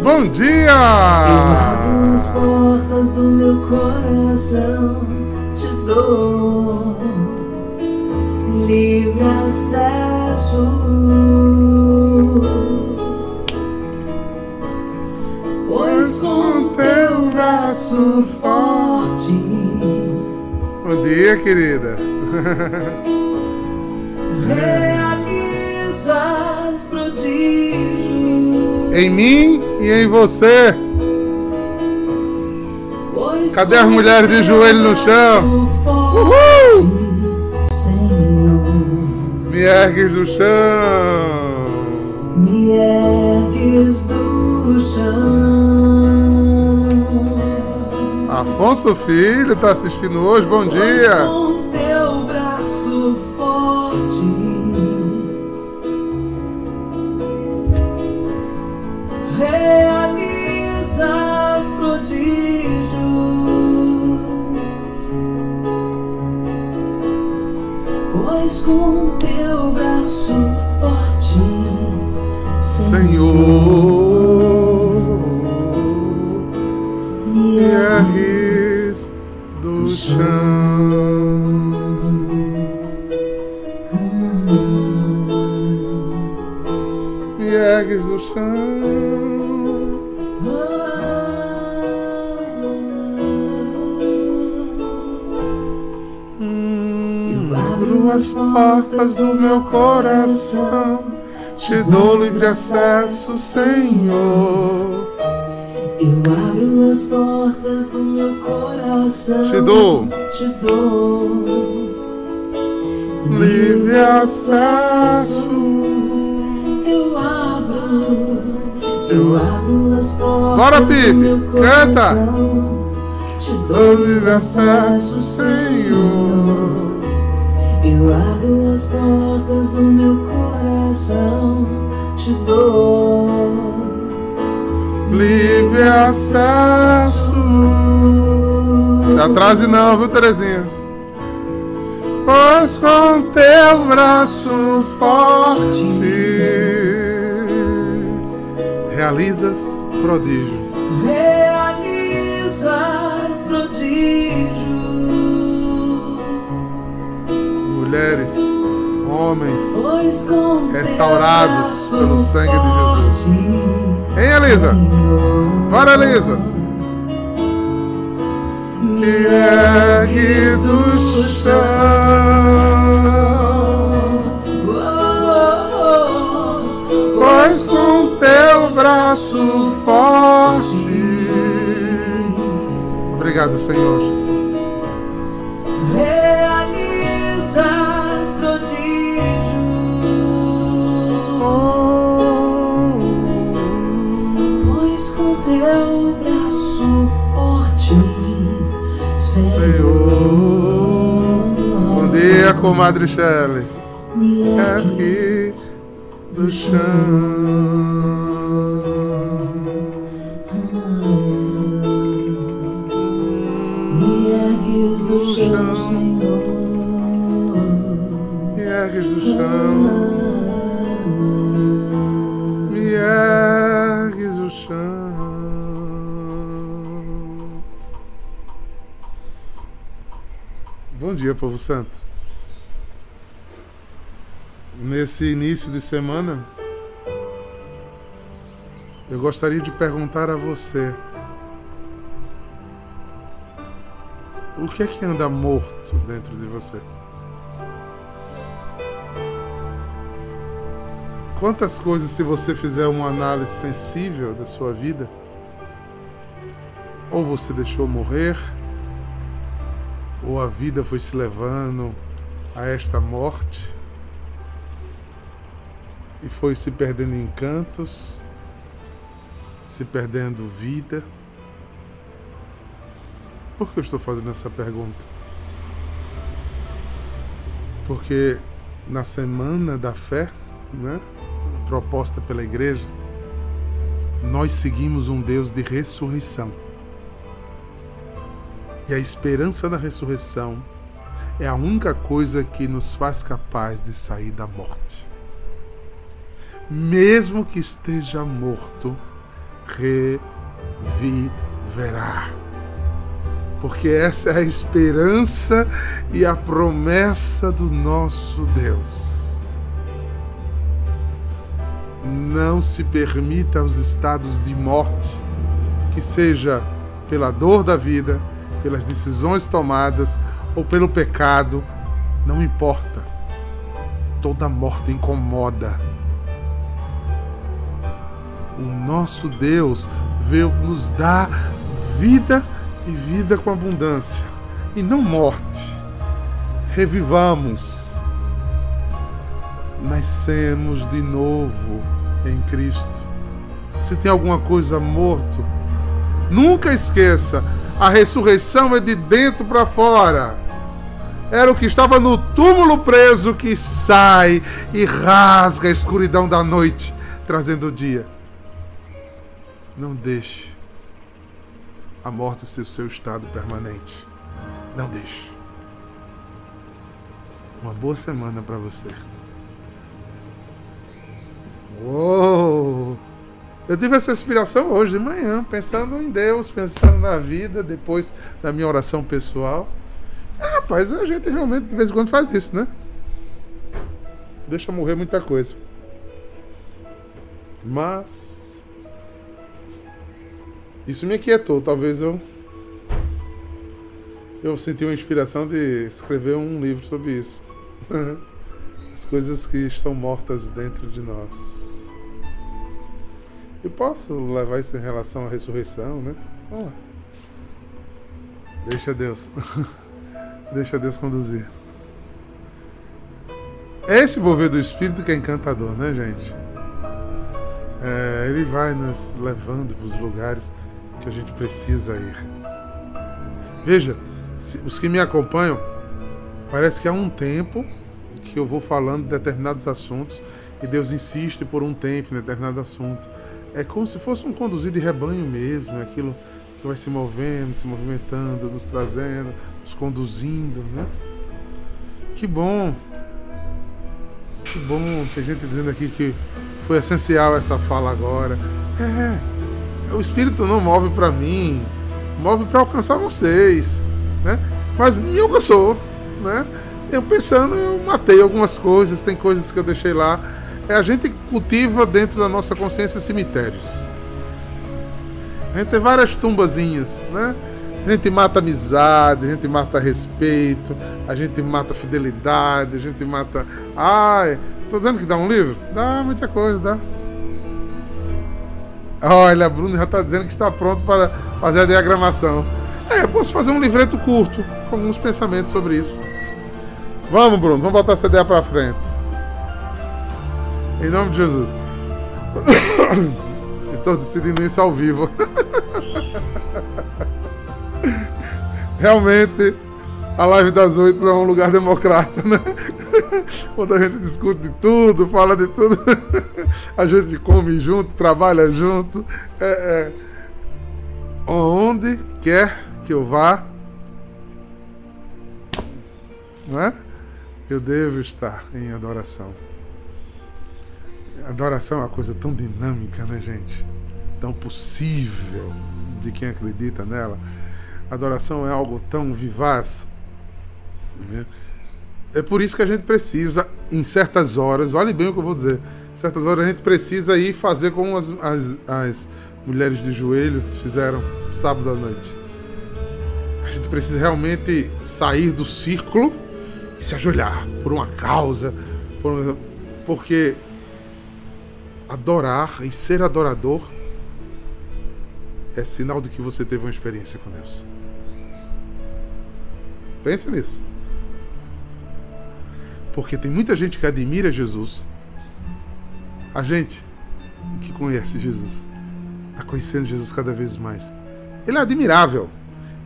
Bom dia! Eu as portas do meu coração, te dou livre acesso. Pois com teu braço forte Bom dia, querida. realizas prodígios. Em mim e em você. Cadê as mulheres de joelho no chão? Uhul! Senhor. Me ergues do chão. Me ergues do chão. Afonso Filho tá assistindo hoje. Bom dia. Realizas prodígios. Pois com teu braço forte, Senhor, me me ergues do chão. Me ergues do chão. As portas do meu coração, te dou livre acesso, Senhor. Eu abro as portas do meu coração. Te dou Te dou livre acesso. Eu abro. Eu abro as portas Bora, do meu canta. coração. Te Dou dou livre acesso, Senhor. Eu abro as portas do meu coração. Te dou Livre acesso. Se atrase não, viu, Terezinha? Pois com teu braço forte realizas prodígio. Mulheres, homens, Restaurados pelo sangue de Jesus. Hein, Elisa? Bora, Elisa. Me ergues do chão. Pois com teu braço forte. Obrigado, Senhor. Teu braço forte, Senhor. Senhor, Bom dia, comadre Shelley. me ergue Ergues do chão. Me ergues do chão, Senhor. Me ergues do chão. Bom dia, povo santo. Nesse início de semana, eu gostaria de perguntar a você: o que é que anda morto dentro de você? Quantas coisas, se você fizer uma análise sensível da sua vida, ou você deixou morrer, ou a vida foi se levando a esta morte e foi se perdendo em cantos, se perdendo vida. Por que eu estou fazendo essa pergunta? Porque na semana da fé, né, proposta pela igreja, nós seguimos um Deus de ressurreição. E a esperança da ressurreição é a única coisa que nos faz capaz de sair da morte. Mesmo que esteja morto, reviverá. Porque essa é a esperança e a promessa do nosso Deus. Não se permita os estados de morte, que seja pela dor da vida, pelas decisões tomadas ou pelo pecado, não importa. Toda morte incomoda. O nosso Deus veio nos dar vida e vida com abundância, e não morte. Revivamos, nascemos de novo em Cristo. Se tem alguma coisa morto, nunca esqueça, a ressurreição é de dentro para fora. Era o que estava no túmulo preso que sai e rasga a escuridão da noite, trazendo o dia. Não deixe a morte ser o seu estado permanente. Não deixe. Uma boa semana para você. Uou! Eu tive essa inspiração hoje de manhã, pensando em Deus, pensando na vida, depois da minha oração pessoal. Ah, rapaz, a gente realmente de vez em quando faz isso, né? Deixa morrer muita coisa. Mas isso me inquietou. Talvez eu. Eu senti uma inspiração de escrever um livro sobre isso. As coisas que estão mortas dentro de nós. E posso levar isso em relação à ressurreição, né? Vamos lá. Deixa Deus. Deixa Deus conduzir. Esse mover do Espírito que é encantador, né, gente? É, ele vai nos levando para os lugares que a gente precisa ir. Veja, os que me acompanham, parece que há um tempo que eu vou falando de determinados assuntos e Deus insiste por um tempo em determinado assunto. É como se fosse um conduzir de rebanho mesmo, é aquilo que vai se movendo, se movimentando, nos trazendo, nos conduzindo, né? Que bom! Que bom, tem gente dizendo aqui que foi essencial essa fala agora. É, o Espírito não move para mim, move para alcançar vocês, né? Mas me alcançou, né? Eu pensando, eu matei algumas coisas, tem coisas que eu deixei lá. É, a gente cultiva dentro da nossa consciência cemitérios. A gente tem várias tumbazinhas, né? A gente mata amizade, a gente mata respeito, a gente mata fidelidade, a gente mata. Ai, tô dizendo que dá um livro? Dá muita coisa, dá. Olha, Bruno já está dizendo que está pronto para fazer a diagramação. É, eu posso fazer um livreto curto com alguns pensamentos sobre isso. Vamos, Bruno, vamos botar essa ideia para frente. Em nome de Jesus. Estou decidindo isso ao vivo. Realmente, a live das oito é um lugar democrata, né? Quando a gente discute de tudo, fala de tudo, a gente come junto, trabalha junto. É, é. Onde quer que eu vá, não é? Eu devo estar em adoração. Adoração é uma coisa tão dinâmica, né, gente? Tão possível de quem acredita nela. Adoração é algo tão vivaz. Né? É por isso que a gente precisa, em certas horas, olhe bem o que eu vou dizer, em certas horas a gente precisa ir fazer como as, as, as mulheres de joelho fizeram sábado à noite. A gente precisa realmente sair do círculo e se ajoelhar por uma causa, por, porque adorar e ser adorador é sinal de que você teve uma experiência com Deus. Pense nisso. Porque tem muita gente que admira Jesus. A gente que conhece Jesus está conhecendo Jesus cada vez mais. Ele é admirável.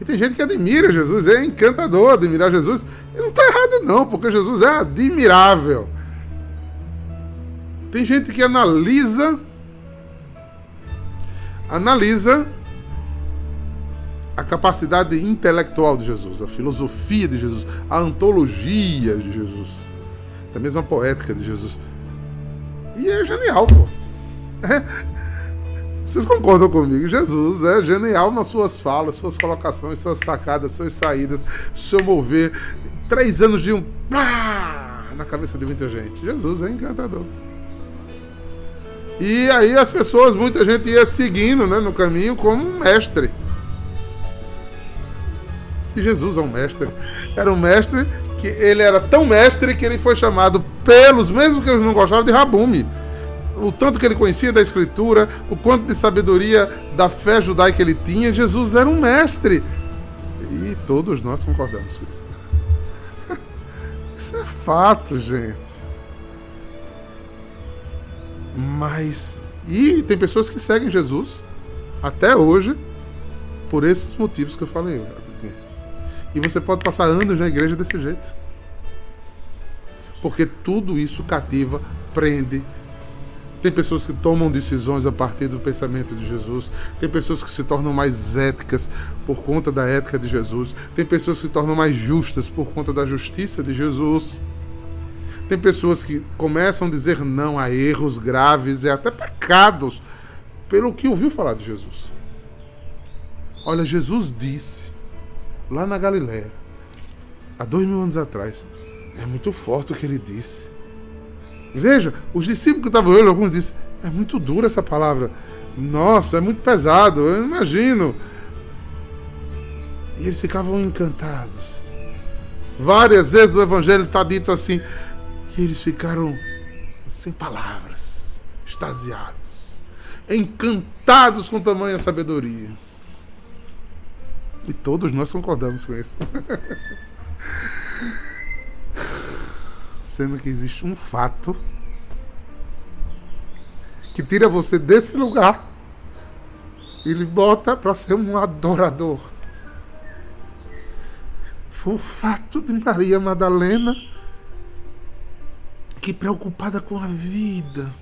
E tem gente que admira Jesus, é encantador admirar Jesus. E não está errado, não, porque Jesus é admirável. Tem gente que analisa analisa a capacidade intelectual de Jesus, a filosofia de Jesus, a antologia de Jesus da mesma poética de Jesus. E é genial, pô. É. Vocês concordam comigo? Jesus é genial nas suas falas, suas colocações, suas sacadas, suas saídas, seu mover. Três anos de um na cabeça de muita gente. Jesus é encantador. E aí as pessoas, muita gente ia seguindo né, no caminho como um mestre. E Jesus é um mestre. Era um mestre que ele era tão mestre que ele foi chamado pelos, mesmo que eles não gostavam, de Rabume o tanto que ele conhecia da Escritura, o quanto de sabedoria da fé judaica ele tinha, Jesus era um mestre. E todos nós concordamos com isso. Isso é fato, gente. Mas. E tem pessoas que seguem Jesus até hoje por esses motivos que eu falei. E você pode passar anos na igreja desse jeito. Porque tudo isso cativa, prende, tem pessoas que tomam decisões a partir do pensamento de Jesus. Tem pessoas que se tornam mais éticas por conta da ética de Jesus. Tem pessoas que se tornam mais justas por conta da justiça de Jesus. Tem pessoas que começam a dizer não a erros graves e até pecados pelo que ouviu falar de Jesus. Olha, Jesus disse lá na Galiléia, há dois mil anos atrás, é muito forte o que ele disse. Veja, os discípulos que estavam olhando, alguns disseram: é muito dura essa palavra. Nossa, é muito pesado, eu imagino. E eles ficavam encantados. Várias vezes no Evangelho está dito assim, e eles ficaram sem palavras, extasiados, encantados com tamanha sabedoria. E todos nós concordamos com isso. sendo que existe um fato que tira você desse lugar e lhe bota para ser um adorador. Foi o fato de Maria Madalena que preocupada com a vida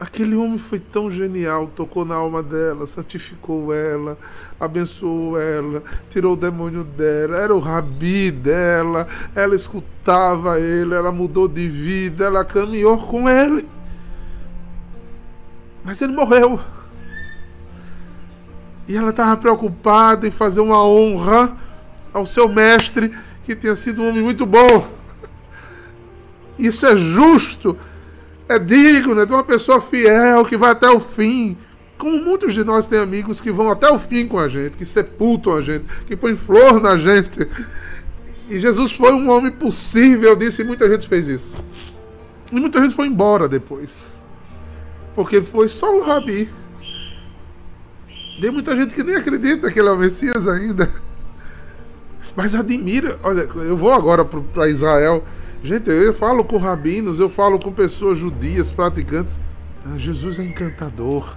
Aquele homem foi tão genial, tocou na alma dela, santificou ela, abençoou ela, tirou o demônio dela, era o rabi dela, ela escutava ele, ela mudou de vida, ela caminhou com ele. Mas ele morreu. E ela estava preocupada em fazer uma honra ao seu mestre, que tinha sido um homem muito bom. Isso é justo é digno né, de uma pessoa fiel que vai até o fim. Como muitos de nós têm amigos que vão até o fim com a gente, que sepultam a gente, que põem flor na gente. E Jesus foi um homem possível disse, e muita gente fez isso. E muita gente foi embora depois. Porque foi só o Rabi. Tem muita gente que nem acredita que ele é o Messias ainda. Mas admira. Olha, eu vou agora para Israel. Gente, eu falo com rabinos, eu falo com pessoas judias, praticantes. Ah, Jesus é encantador.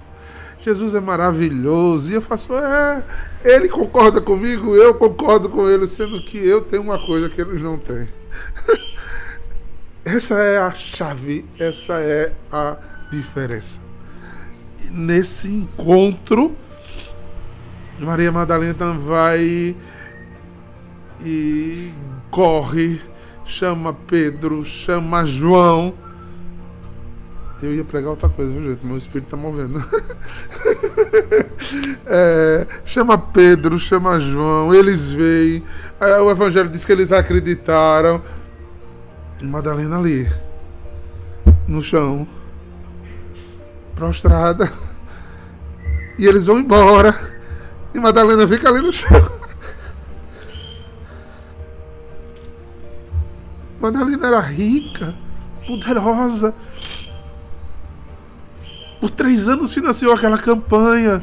Jesus é maravilhoso. E eu faço, é, ele concorda comigo, eu concordo com ele, sendo que eu tenho uma coisa que eles não têm. essa é a chave, essa é a diferença. Nesse encontro, Maria Madalena vai e corre chama Pedro, chama João. Eu ia pregar outra coisa, viu, gente? Meu espírito tá movendo. é, chama Pedro, chama João, eles veem. o Evangelho diz que eles acreditaram. Madalena ali, no chão, prostrada. E eles vão embora. E Madalena fica ali no chão. Madalena era rica, poderosa. Por três anos financiou aquela campanha,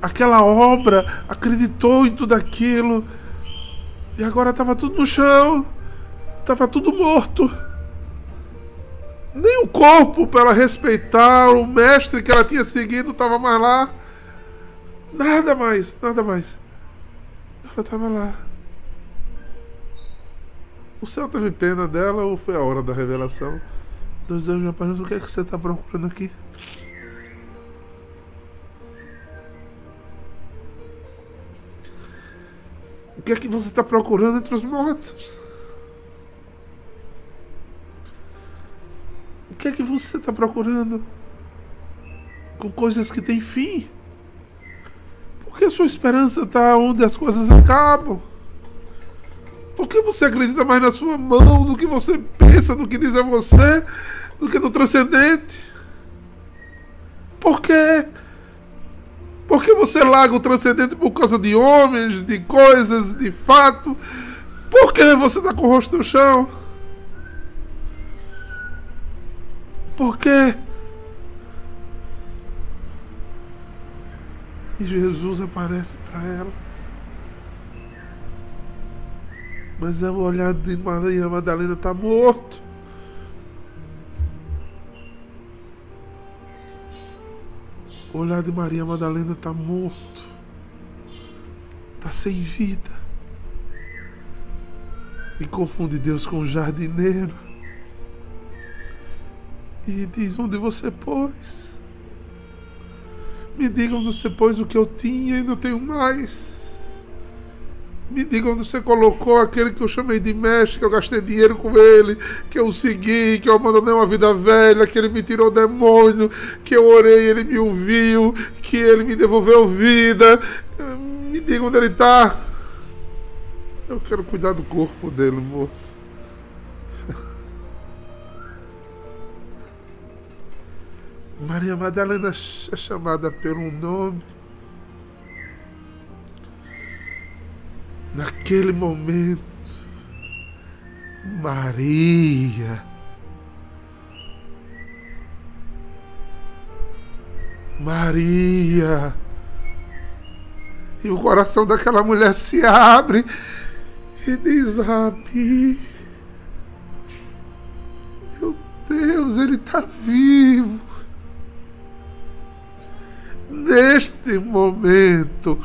aquela obra, acreditou em tudo aquilo. E agora estava tudo no chão, estava tudo morto. Nem o corpo para ela respeitar o mestre que ela tinha seguido estava mais lá. Nada mais, nada mais. Ela estava lá. O céu teve pena dela ou foi a hora da revelação? Dois anjos perguntam o que é que você está procurando aqui? O que é que você está procurando entre os mortos? O que é que você está procurando? por coisas que têm fim? Por que sua esperança está onde as coisas acabam? Por que você acredita mais na sua mão, do que você pensa, do que diz a você, do que no transcendente? Por quê? Por que você larga o transcendente por causa de homens, de coisas, de fato? Por que você está com o rosto no chão? Por quê? E Jesus aparece para ela. Mas é o olhar de Maria Madalena está morto. O olhar de Maria Madalena está morto. Está sem vida. E confunde Deus com o jardineiro. E diz: Onde você pôs? Me diga onde você pôs o que eu tinha e não tenho mais. Me diga onde você colocou aquele que eu chamei de mestre, que eu gastei dinheiro com ele, que eu segui, que eu abandonei uma vida velha, que ele me tirou demônio, que eu orei, ele me ouviu, que ele me devolveu vida. Me diga onde ele está. Eu quero cuidar do corpo dele morto. Maria Madalena é chamada pelo nome. Naquele momento, Maria. Maria. E o coração daquela mulher se abre e diz: Rabi, meu Deus, ele está vivo neste momento,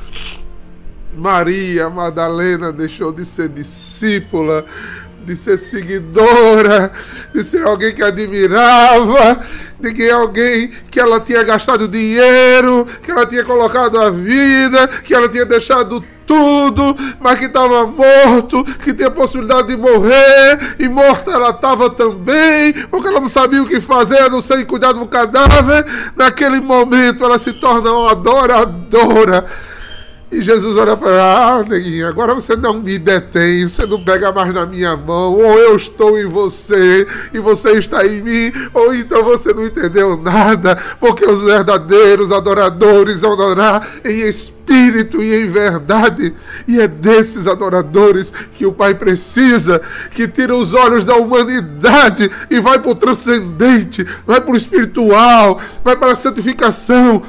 Maria Madalena deixou de ser discípula, de ser seguidora, de ser alguém que admirava, de que alguém que ela tinha gastado dinheiro, que ela tinha colocado a vida, que ela tinha deixado tudo, mas que estava morto, que tinha possibilidade de morrer, e morta ela estava também, porque ela não sabia o que fazer, a não ser cuidar do cadáver. Naquele momento ela se torna uma adoradora e Jesus olha para ah, neguinha, agora você não me detém, você não pega mais na minha mão, ou eu estou em você e você está em mim, ou então você não entendeu nada, porque os verdadeiros adoradores adorar em espírito e em verdade, e é desses adoradores que o Pai precisa, que tira os olhos da humanidade e vai para o transcendente, vai para o espiritual, vai para a santificação,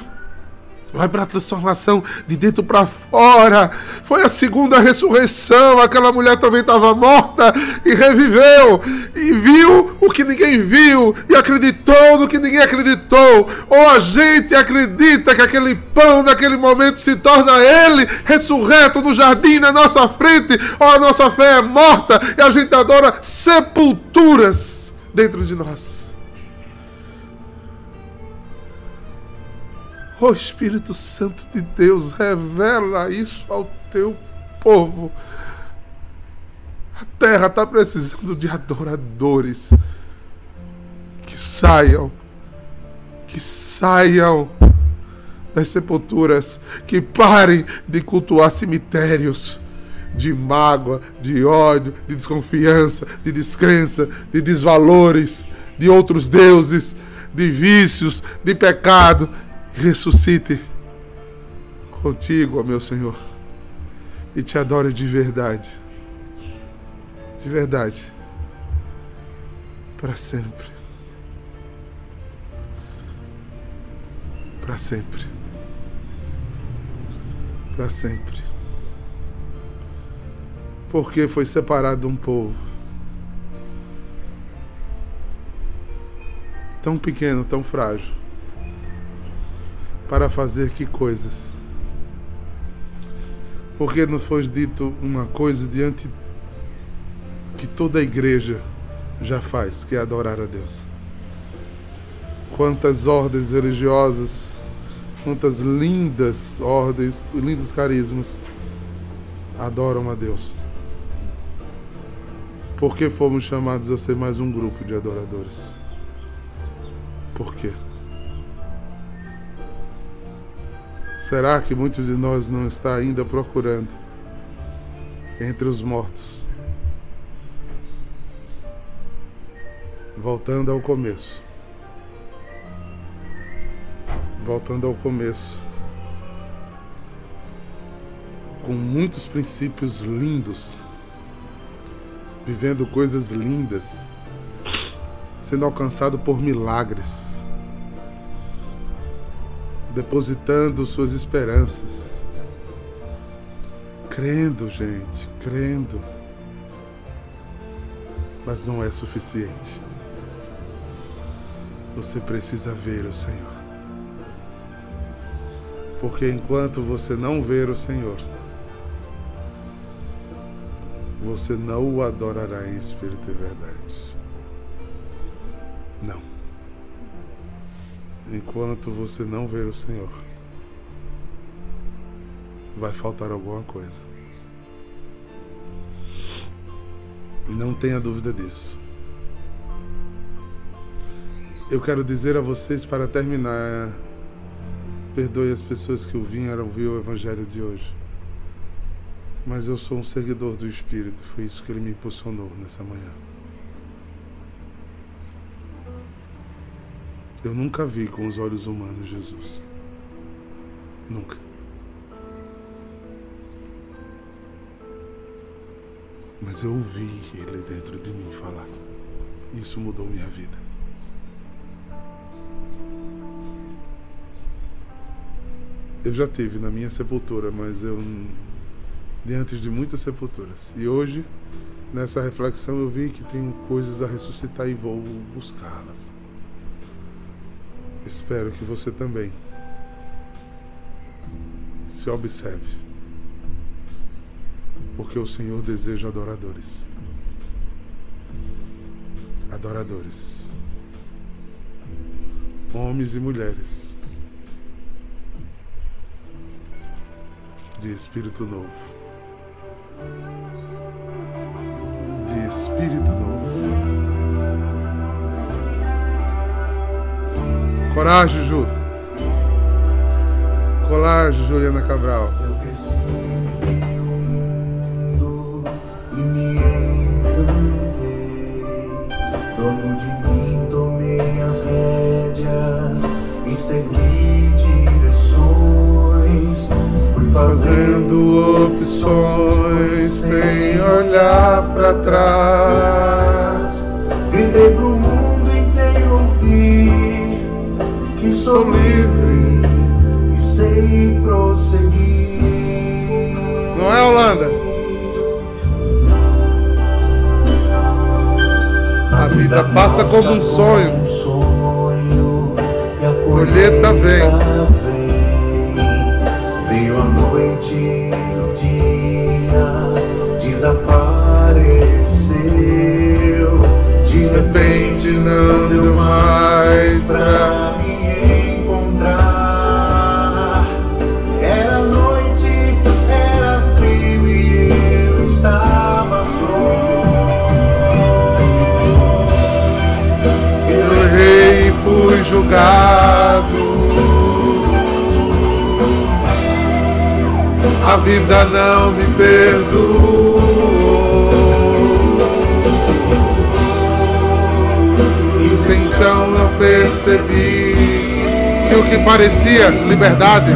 Vai para a transformação de dentro para fora. Foi a segunda ressurreição. Aquela mulher também estava morta e reviveu. E viu o que ninguém viu. E acreditou no que ninguém acreditou. Ou a gente acredita que aquele pão naquele momento se torna ele ressurreto no jardim na nossa frente. Ou a nossa fé é morta e a gente adora sepulturas dentro de nós. Ó oh, Espírito Santo de Deus, revela isso ao teu povo. A terra está precisando de adoradores que saiam, que saiam das sepulturas, que parem de cultuar cemitérios de mágoa, de ódio, de desconfiança, de descrença, de desvalores, de outros deuses, de vícios, de pecado, ressuscite contigo, ó meu Senhor, e te adore de verdade. De verdade. Para sempre. Para sempre. Para sempre. Porque foi separado um povo tão pequeno, tão frágil para fazer que coisas? Porque nos foi dito uma coisa diante que toda a igreja já faz, que é adorar a Deus. Quantas ordens religiosas, quantas lindas ordens, lindos carismas adoram a Deus. Por que fomos chamados a ser mais um grupo de adoradores? Por quê? Será que muitos de nós não está ainda procurando entre os mortos? Voltando ao começo. Voltando ao começo. Com muitos princípios lindos. Vivendo coisas lindas. Sendo alcançado por milagres. Depositando suas esperanças. Crendo, gente, crendo. Mas não é suficiente. Você precisa ver o Senhor. Porque enquanto você não ver o Senhor, você não o adorará em espírito e verdade. Enquanto você não ver o Senhor, vai faltar alguma coisa. Não tenha dúvida disso. Eu quero dizer a vocês para terminar, perdoe as pessoas que vieram ouvir o evangelho de hoje. Mas eu sou um seguidor do Espírito, foi isso que ele me impulsionou nessa manhã. Eu nunca vi com os olhos humanos Jesus. Nunca. Mas eu ouvi ele dentro de mim falar. Isso mudou minha vida. Eu já tive na minha sepultura, mas eu diante de muitas sepulturas. E hoje, nessa reflexão, eu vi que tenho coisas a ressuscitar e vou buscá-las. Espero que você também se observe. Porque o Senhor deseja adoradores. Adoradores. Homens e mulheres. De espírito novo. De espírito novo. Coragem, Ju. Coragem, Juliana Cabral. Eu vi o mundo e me encantei. De mim, tomei as rédeas e segui direções. Fui Fazendo opções sem olhar pra trás. Sou livre e sei prosseguir. Não é, Holanda? A vida passa como um sonho. Um sonho e a Colheita vem. vem. Veio a noite e o dia desapareceu. De repente não deu mais pra vida não me perdoou. Isso então não percebi que o que parecia liberdade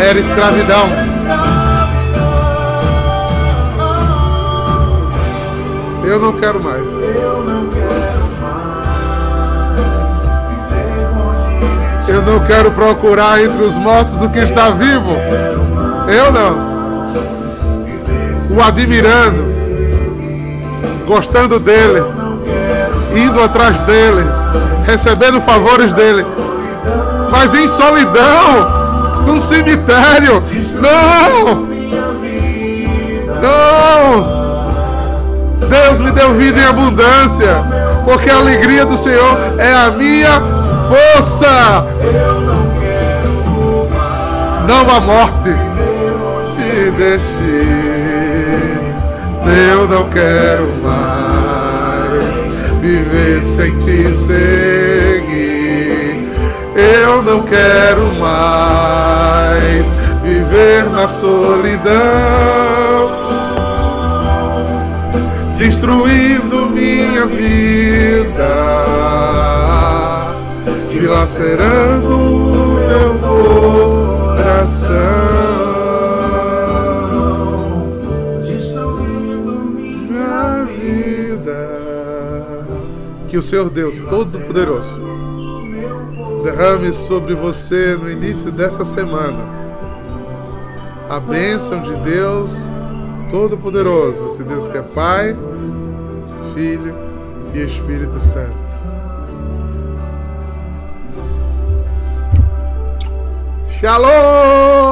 era escravidão. Eu não quero mais. Eu não quero procurar entre os mortos o que está vivo. Eu não. O admirando, gostando dele, indo atrás dele, recebendo favores dele. Mas em solidão, num cemitério. Não! Não! Deus me deu vida em abundância, porque a alegria do Senhor é a minha força. Eu não quero mais Não há morte de ti. Eu não quero mais viver sem te seguir. Eu não quero mais viver na solidão, destruindo minha vida, dilacerando meu coração. que o Senhor Deus Todo-Poderoso derrame sobre você no início dessa semana a bênção de Deus Todo-Poderoso, se Deus que é Pai, Filho e Espírito Santo. Shalom!